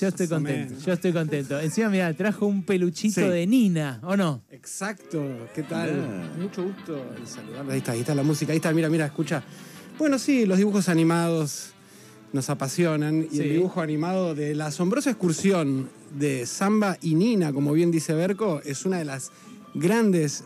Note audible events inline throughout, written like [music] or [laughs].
Yo estoy contento, yo estoy contento. Encima, mira, trajo un peluchito Sí. de Nina, ¿o no? Exacto, ¿qué tal? Ah. Mucho gusto en saludarlos. Ahí está, ahí está la música, ahí está, mira, mira, escucha. Bueno, sí, los dibujos animados nos apasionan y Sí. el dibujo animado de la asombrosa excursión de Samba y Nina, como bien dice Berco, es una de las grandes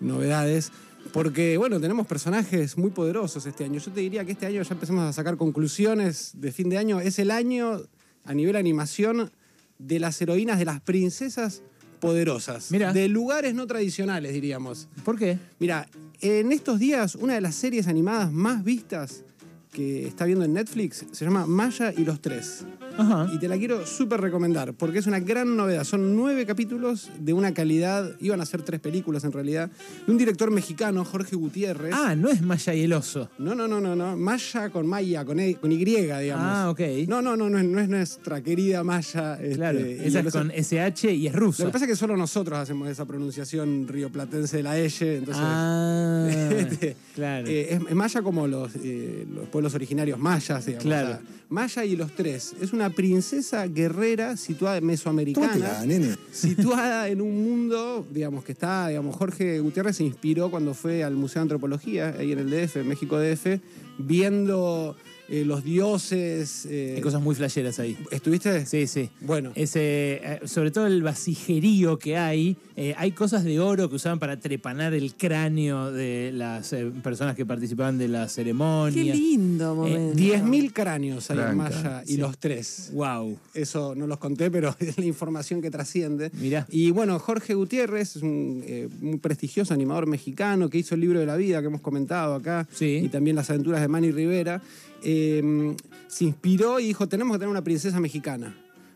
novedades. Porque, bueno, tenemos personajes muy poderosos este año. Yo te diría que este año ya empecemos a sacar conclusiones de fin de año. Es el año a nivel animación de las heroínas, de las princesas poderosas. Mira. De lugares no tradicionales, diríamos. ¿Por qué? Mira, en estos días, una de las series animadas más vistas que está viendo en Netflix se llama Maya y los Tres. Ajá. Y te la quiero súper recomendar porque es una gran novedad. Son nueve capítulos de una calidad, iban a ser tres películas en realidad, de un director mexicano, Jorge Gutiérrez. Ah, no es Maya y el oso. No, no, no, no, no. Maya con Maya, con, e- con Y, digamos. Ah, ok. No, no, no, no es, no es nuestra querida Maya. este, Claro, esa es con SH y es Lo ruso. que pasa es que solo nosotros hacemos esa pronunciación rioplatense de la Elle, entonces... Ah, [laughs] Este, claro. eh, es, es maya como los, eh, los pueblos originarios mayas, digamos. Claro. O sea, maya y los tres. Es una princesa guerrera situada mesoamericana. Situada en un mundo, digamos, que está, digamos, Jorge Gutiérrez se inspiró cuando fue al Museo de Antropología, ahí en el DF, México DF, viendo eh, los dioses. eh, Hay cosas muy flasheras ahí. ¿Estuviste? Sí, sí. Bueno. Ese, eh, sobre todo el vasijerío que hay. eh, hay cosas de oro que usaban para trepanar el cráneo de las eh, personas que participaban de la Qué ceremonia. lindo momento. 10.000 cráneos hay en. Maya y Sí. los tres. Wow. Eso no los conté, pero [laughs] es la información que trasciende. Mirá. Y bueno, Jorge Gutiérrez es un eh, muy prestigioso animador mexicano que hizo el libro de la vida que hemos comentado acá. Sí. Y también las aventuras de Manny Rivera. Eh, se inspiró y dijo, tenemos que tener una princesa mexicana.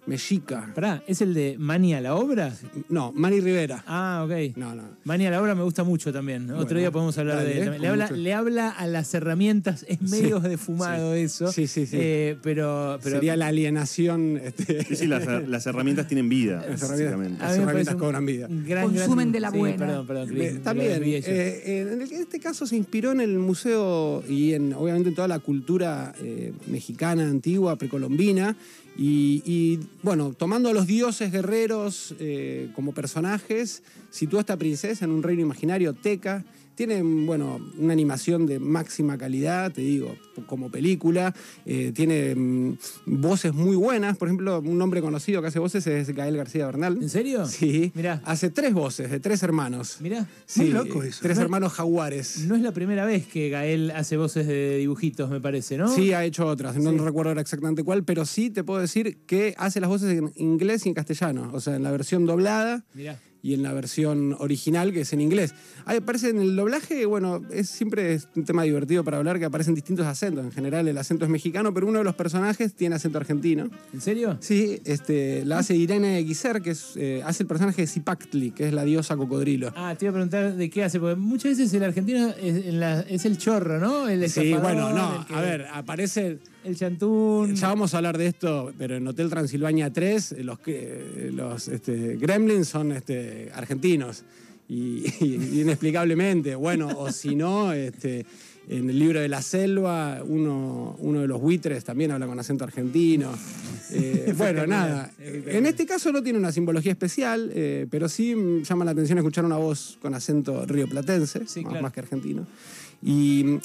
Mexica. Pará, ¿es el de Mani a la obra? No, Manny Rivera. Ah, ok. No, no. Mani a la obra me gusta mucho también. Otro día podemos hablar dale, de él. Le habla, mucho- le habla a las herramientas, es medio defumado eso. Sí, sí, sí. Eh, pero, pero Sería la alienación. este, Sí, sí, las, [laughs] las herramientas tienen vida, Las herramientas. las herramientas cobran vida. gran, Consumen gran- de la sí, buena. Perdón, perdón, También, eh, eh, en el- en este caso se inspiró en el museo y en obviamente en toda la cultura eh, mexicana, antigua, precolombina. Y, bueno, tomando a los dioses guerreros eh, como personajes, sitúa a esta princesa en un reino imaginario teca. Tiene, bueno, una animación de máxima calidad, te digo, como película. Eh, tiene mm, voces muy buenas. Por ejemplo, un nombre conocido que hace voces es Gael García Bernal. ¿En serio? Sí. Mirá. Hace tres voces de tres hermanos. Mirá. Sí, Muy loco eso. Tres No- hermanos jaguares. No es la primera vez que Gael hace voces de dibujitos, me parece, ¿no? Sí, ha hecho otras. No Sí. recuerdo ahora exactamente cuál, pero sí te puedo decir que hace las voces en inglés y en castellano. O sea, en la versión doblada Mirá. Y en la versión original, que es en inglés. Ahí aparece en el doblaje, bueno, es siempre es un tema divertido para hablar, que aparecen distintos acentos. En general el acento es mexicano, pero uno de los personajes tiene acento argentino. ¿En serio? Sí, este, la hace Irene Guiser, que es, eh, hace el personaje de Zipactli, que es la diosa cocodrilo. Ah, te iba a preguntar de qué hace, porque muchas veces el argentino es, en la- es el chorro, ¿no? El Sí, bueno, no, el que- a ver, aparece El chantún. Ya vamos a hablar de esto, pero en Hotel Transilvania 3 eh, los, los este, gremlins son este, argentinos. [laughs] Y, y inexplicablemente, bueno, o si no, este, en el libro de la selva, uno, uno de los buitres también habla con acento argentino. Eh, [laughs] bueno, nada. En este caso no tiene una simbología especial, eh, pero sí llama la atención escuchar una voz con acento rioplatense, Sí, más, claro. más que argentino. Y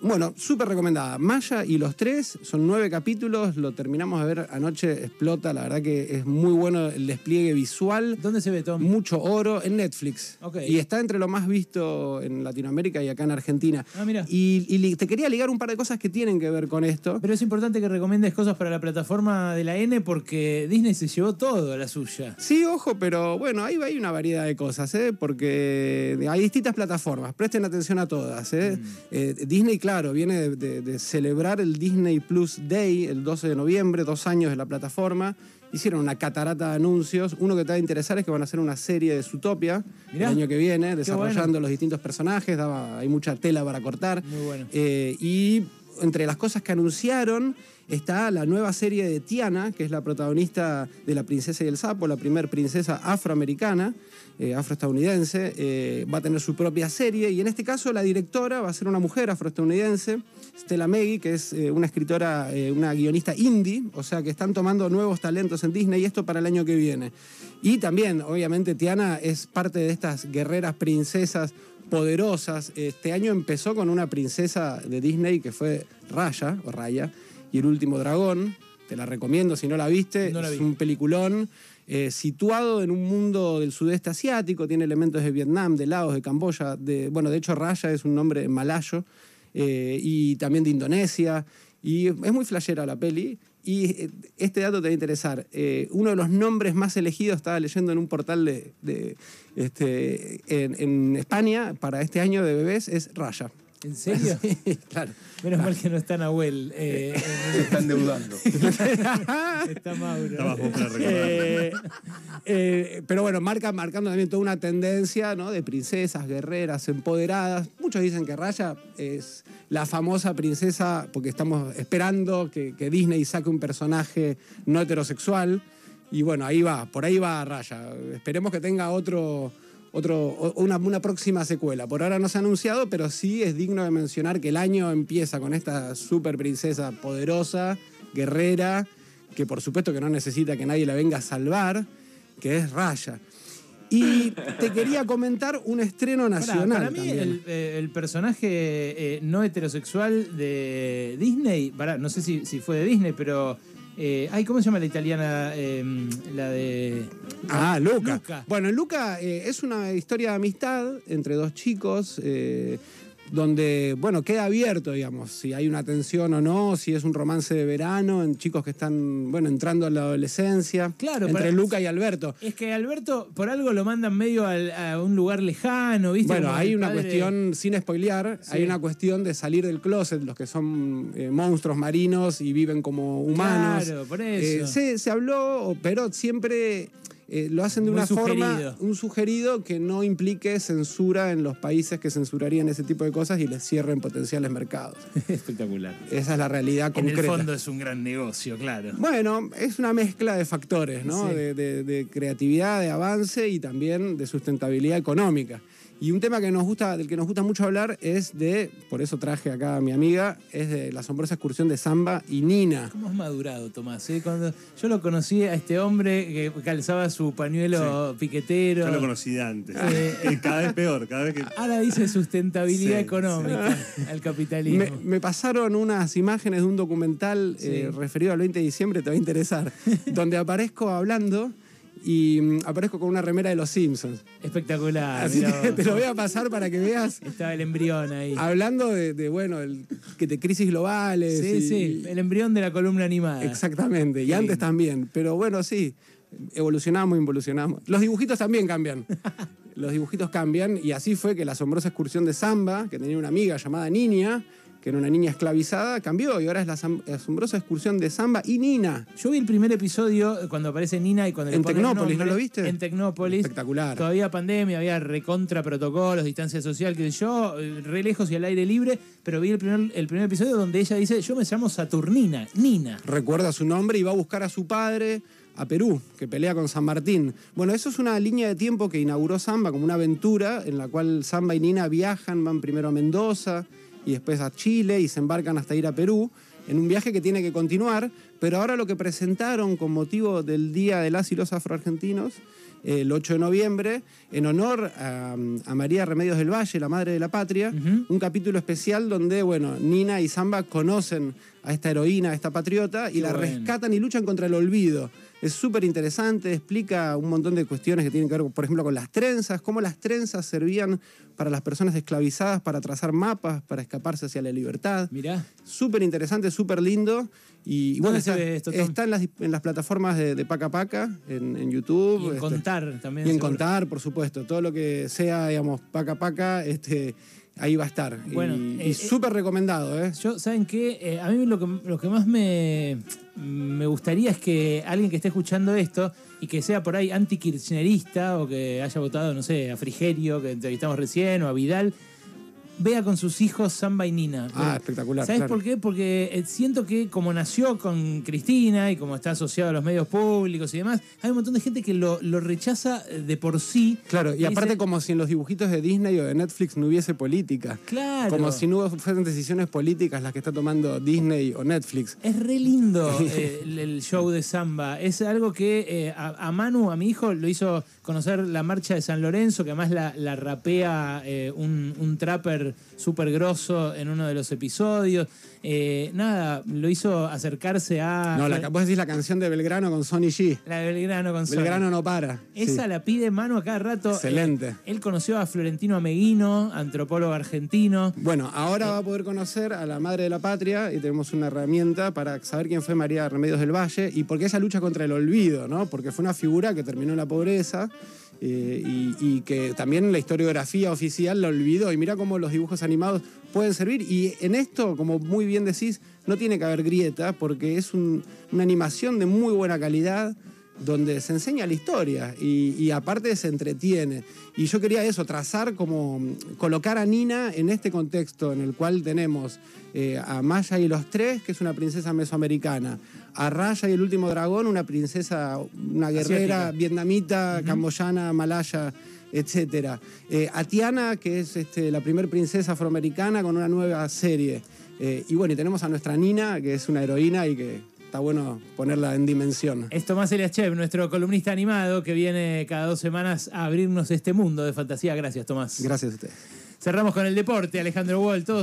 bueno, súper recomendada. Maya y los tres, son nueve capítulos, lo terminamos de ver anoche, explota, la verdad que es muy bueno el despliegue visual, ¿Dónde se ve, Tom? mucho oro en Netflix. Y está entre lo más visto en Latinoamérica y acá en Argentina. Ah, mira. Y, te quería ligar un par de cosas que tienen que ver con esto. Pero es importante que recomiendes cosas para la plataforma de la N porque Disney se llevó todo a la suya. Sí, ojo, pero bueno, ahí hay una variedad de cosas, ¿eh? porque hay distintas plataformas, presten atención a todas. ¿eh? Mm. Eh, Disney, claro, viene de, de- de celebrar el Disney Plus Day el 12 de noviembre, dos años de la plataforma. Hicieron una catarata de anuncios. Uno que te va a interesar es que van a hacer una serie de Zootopia Mirá. el año que viene, desarrollando bueno. los distintos personajes. Daba, hay mucha tela para cortar. Muy bueno. Eh, y entre las cosas que anunciaron está la nueva serie de Tiana, que es la protagonista de La Princesa y el Sapo, la primer princesa afroamericana, eh, afroestadounidense. eh, va a tener su propia serie y en este caso la directora va a ser una mujer afroestadounidense, Stella Meggy, que es eh, una escritora, una guionista indie, o sea que están tomando nuevos talentos en Disney y esto para el año que viene. Y también, obviamente, Tiana es parte de estas guerreras princesas poderosas. Este año empezó con una princesa de Disney que fue Raya, o Raya, y el último dragón. Te la recomiendo si no la viste. No la es un peliculón eh, situado en un mundo del sudeste asiático. Tiene elementos de Vietnam, de Laos, de Camboya. De, bueno, de hecho, Raya es un nombre malayo. eh, y también de Indonesia. Y es muy flashera la peli. Y eh, este dato te va a interesar. Eh, uno de los nombres más elegidos, estaba leyendo en un portal de, este, en España para este año de bebés, es Raya. ¿En serio? [laughs] claro. Menos mal que no está Nahuel. eh, Se está endeudando. [laughs] está Mauro. Eh, eh, pero bueno, marca, marcando también toda una tendencia ¿no? de princesas, guerreras, empoderadas. Muchos dicen que Raya es la famosa princesa porque estamos esperando que, que Disney saque un personaje no heterosexual. Y bueno, ahí va, por ahí va Raya. Esperemos que tenga otro, otro, una, una próxima secuela. Por ahora no se ha anunciado, pero sí es digno de mencionar que el año empieza con esta super princesa poderosa, guerrera, que por supuesto que no necesita que nadie la venga a salvar, que es Raya. Y te quería comentar un estreno nacional. para mí, el, eh, el personaje eh, no heterosexual de Disney, pará, no sé si, si fue de Disney, pero. Eh, ay, ¿cómo se llama la italiana? Eh, la de. Ah, Luca. Luca. Bueno, Luca eh, es una historia de amistad entre dos chicos, eh, donde, bueno, queda abierto, digamos, si hay una tensión o no, si es un romance de verano, en chicos que están, bueno, entrando a la adolescencia. Claro, Entre Luca y Alberto. Es que Alberto, por algo lo mandan medio al- a un lugar lejano, ¿viste? Bueno, Como hay una padre- cuestión, sin spoilear, Sí. hay una cuestión de salir del closet, los que son eh, monstruos marinos y viven como humanos. Claro, por Eh, eso. se, se habló, pero siempre eh, lo hacen de Muy una forma, sugerido. un sugerido que no implique censura en los países que censurarían ese tipo de cosas y les cierren potenciales mercados. [laughs] Espectacular. Esa es la realidad En concreta. el fondo es un gran negocio, claro. Bueno, es una mezcla de factores, ¿no? Sí. De, de- de creatividad, de avance y también de sustentabilidad económica. Y un tema que nos gusta, del que nos gusta mucho hablar es de, por eso traje acá a mi amiga, es de la asombrosa excursión de Samba y Nina. ¿Cómo has madurado, Tomás? eh? Cuando yo lo conocí a este hombre que calzaba su pañuelo piquetero. Yo lo conocí de antes. Eh, [laughs] Y cada vez peor, cada vez que. Ahora dice sustentabilidad Sí, económica [laughs] al capitalismo. Me, me pasaron unas imágenes de un documental Sí. eh, referido al 20 de diciembre, te va a interesar, [laughs] donde aparezco hablando y mm, aparezco con una remera de los Simpsons. Espectacular. Así [laughs] te lo voy a pasar para que veas. Estaba el embrión ahí. Hablando de, de, bueno, el, que de crisis globales. Sí, y- sí, el embrión de la columna animada. Exactamente, y antes también. Pero bueno, sí, evolucionamos, involucionamos. Los dibujitos también cambian. [laughs] Los dibujitos cambian y así fue que la asombrosa excursión de Samba, que tenía una amiga llamada Niña, que era una niña esclavizada, cambió y ahora es la asombrosa excursión de Samba y Nina. Yo vi el primer episodio cuando aparece Nina y cuando le En ponen Tecnópolis, nombre, ¿no lo viste? En Tecnópolis. Espectacular. Todavía pandemia, había recontra protocolos, distancia social, que yo, eh, re lejos y al aire libre, pero vi el primer, el primer episodio donde ella dice, yo me llamo Saturnina, Nina. recuerda su nombre y va a buscar a su padre a Perú, que pelea con San Martín. Bueno, eso es una línea de tiempo que inauguró Samba como una aventura en la cual Samba y Nina viajan, van primero a Mendoza y después a Chile y se embarcan hasta ir a Perú en un viaje que tiene que continuar, pero ahora lo que presentaron con motivo del Día de las y los Afroargentinos, el 8 de noviembre, en honor a, a María Remedios del Valle, la madre de la patria, un capítulo especial donde, bueno, Nina y Samba conocen a esta heroína, a esta patriota, y Qué la bueno. rescatan y luchan contra el olvido. Es súper interesante, explica un montón de cuestiones que tienen que ver, por ejemplo, con las trenzas, cómo las trenzas servían para las personas esclavizadas para trazar mapas, para escaparse hacia la libertad. Mirá, Súper interesante, súper lindo. Y bueno, ¿Dónde se está, esto, está en, las, en las plataformas de, de Paca Paca, en, en YouTube. y en este, contar también. y en seguro. contar, por supuesto. Todo lo que sea, digamos, Paca Paca, este, ahí va a estar. Bueno, y eh, y súper recomendado, ¿eh? Yo, ¿saben qué? Eh, a mí lo que, lo que más me, me gustaría es que alguien que esté escuchando esto y que sea por ahí anti-kirchnerista o que haya votado, no sé, a Frigerio, que entrevistamos recién, o a Vidal, vea con sus hijos Samba y Nina. Ah, espectacular. ¿Sabes claro. por qué? Porque eh, siento que como nació con Cristina y como está asociado a los medios públicos y demás, hay un montón de gente que lo, lo rechaza eh, de por sí. Claro, y aparte como si en los dibujitos de Disney o de Netflix no hubiese política. Claro. Como si no fueran decisiones políticas las que está tomando Disney o Netflix. Es re lindo [laughs] eh, el, el show de samba. Es algo que eh, a, a Manu, a mi hijo, lo hizo conocer la marcha de San Lorenzo, que además la, la rapea eh, un, un trapper súper grosso en uno de los episodios. Eh, nada, lo hizo acercarse a. No, la, vos decís la canción de Belgrano con Sonny G. la de Belgrano con Sony. Belgrano no para. Esa Sí. la pide Manu a cada rato. Excelente. Eh, él conoció a Florentino Ameguino, antropólogo argentino. Bueno, ahora va a poder conocer a la madre de la patria y tenemos una herramienta para saber quién fue María Remedios del Valle y por qué ella lucha contra el olvido, ¿no? Porque fue una figura que terminó en la pobreza eh, y, y que también la historiografía oficial la olvidó. Y mira cómo los dibujos animados pueden servir. Y en esto, como muy bien decís, no tiene que haber grieta porque es un- una animación de muy buena calidad donde se enseña la historia y, y aparte se entretiene. Y yo quería eso, trazar como mm, colocar a Nina en este contexto en el cual tenemos eh, a Maya y los tres, que es una princesa mesoamericana, a Raya y el último dragón, una princesa, una guerrera Asiática. vietnamita, camboyana, malaya, etcétera. Eh, a Tiana, que es este, la primer princesa afroamericana con una nueva serie. Eh, y bueno, y tenemos a nuestra Nina, que es una heroína y que está bueno ponerla en dimensión. Es Tomás Eliachev, nuestro columnista animado, que viene cada dos semanas a abrirnos este mundo de fantasía. Gracias, Tomás. Gracias a ustedes. Cerramos con el deporte, Alejandro Wall. Todos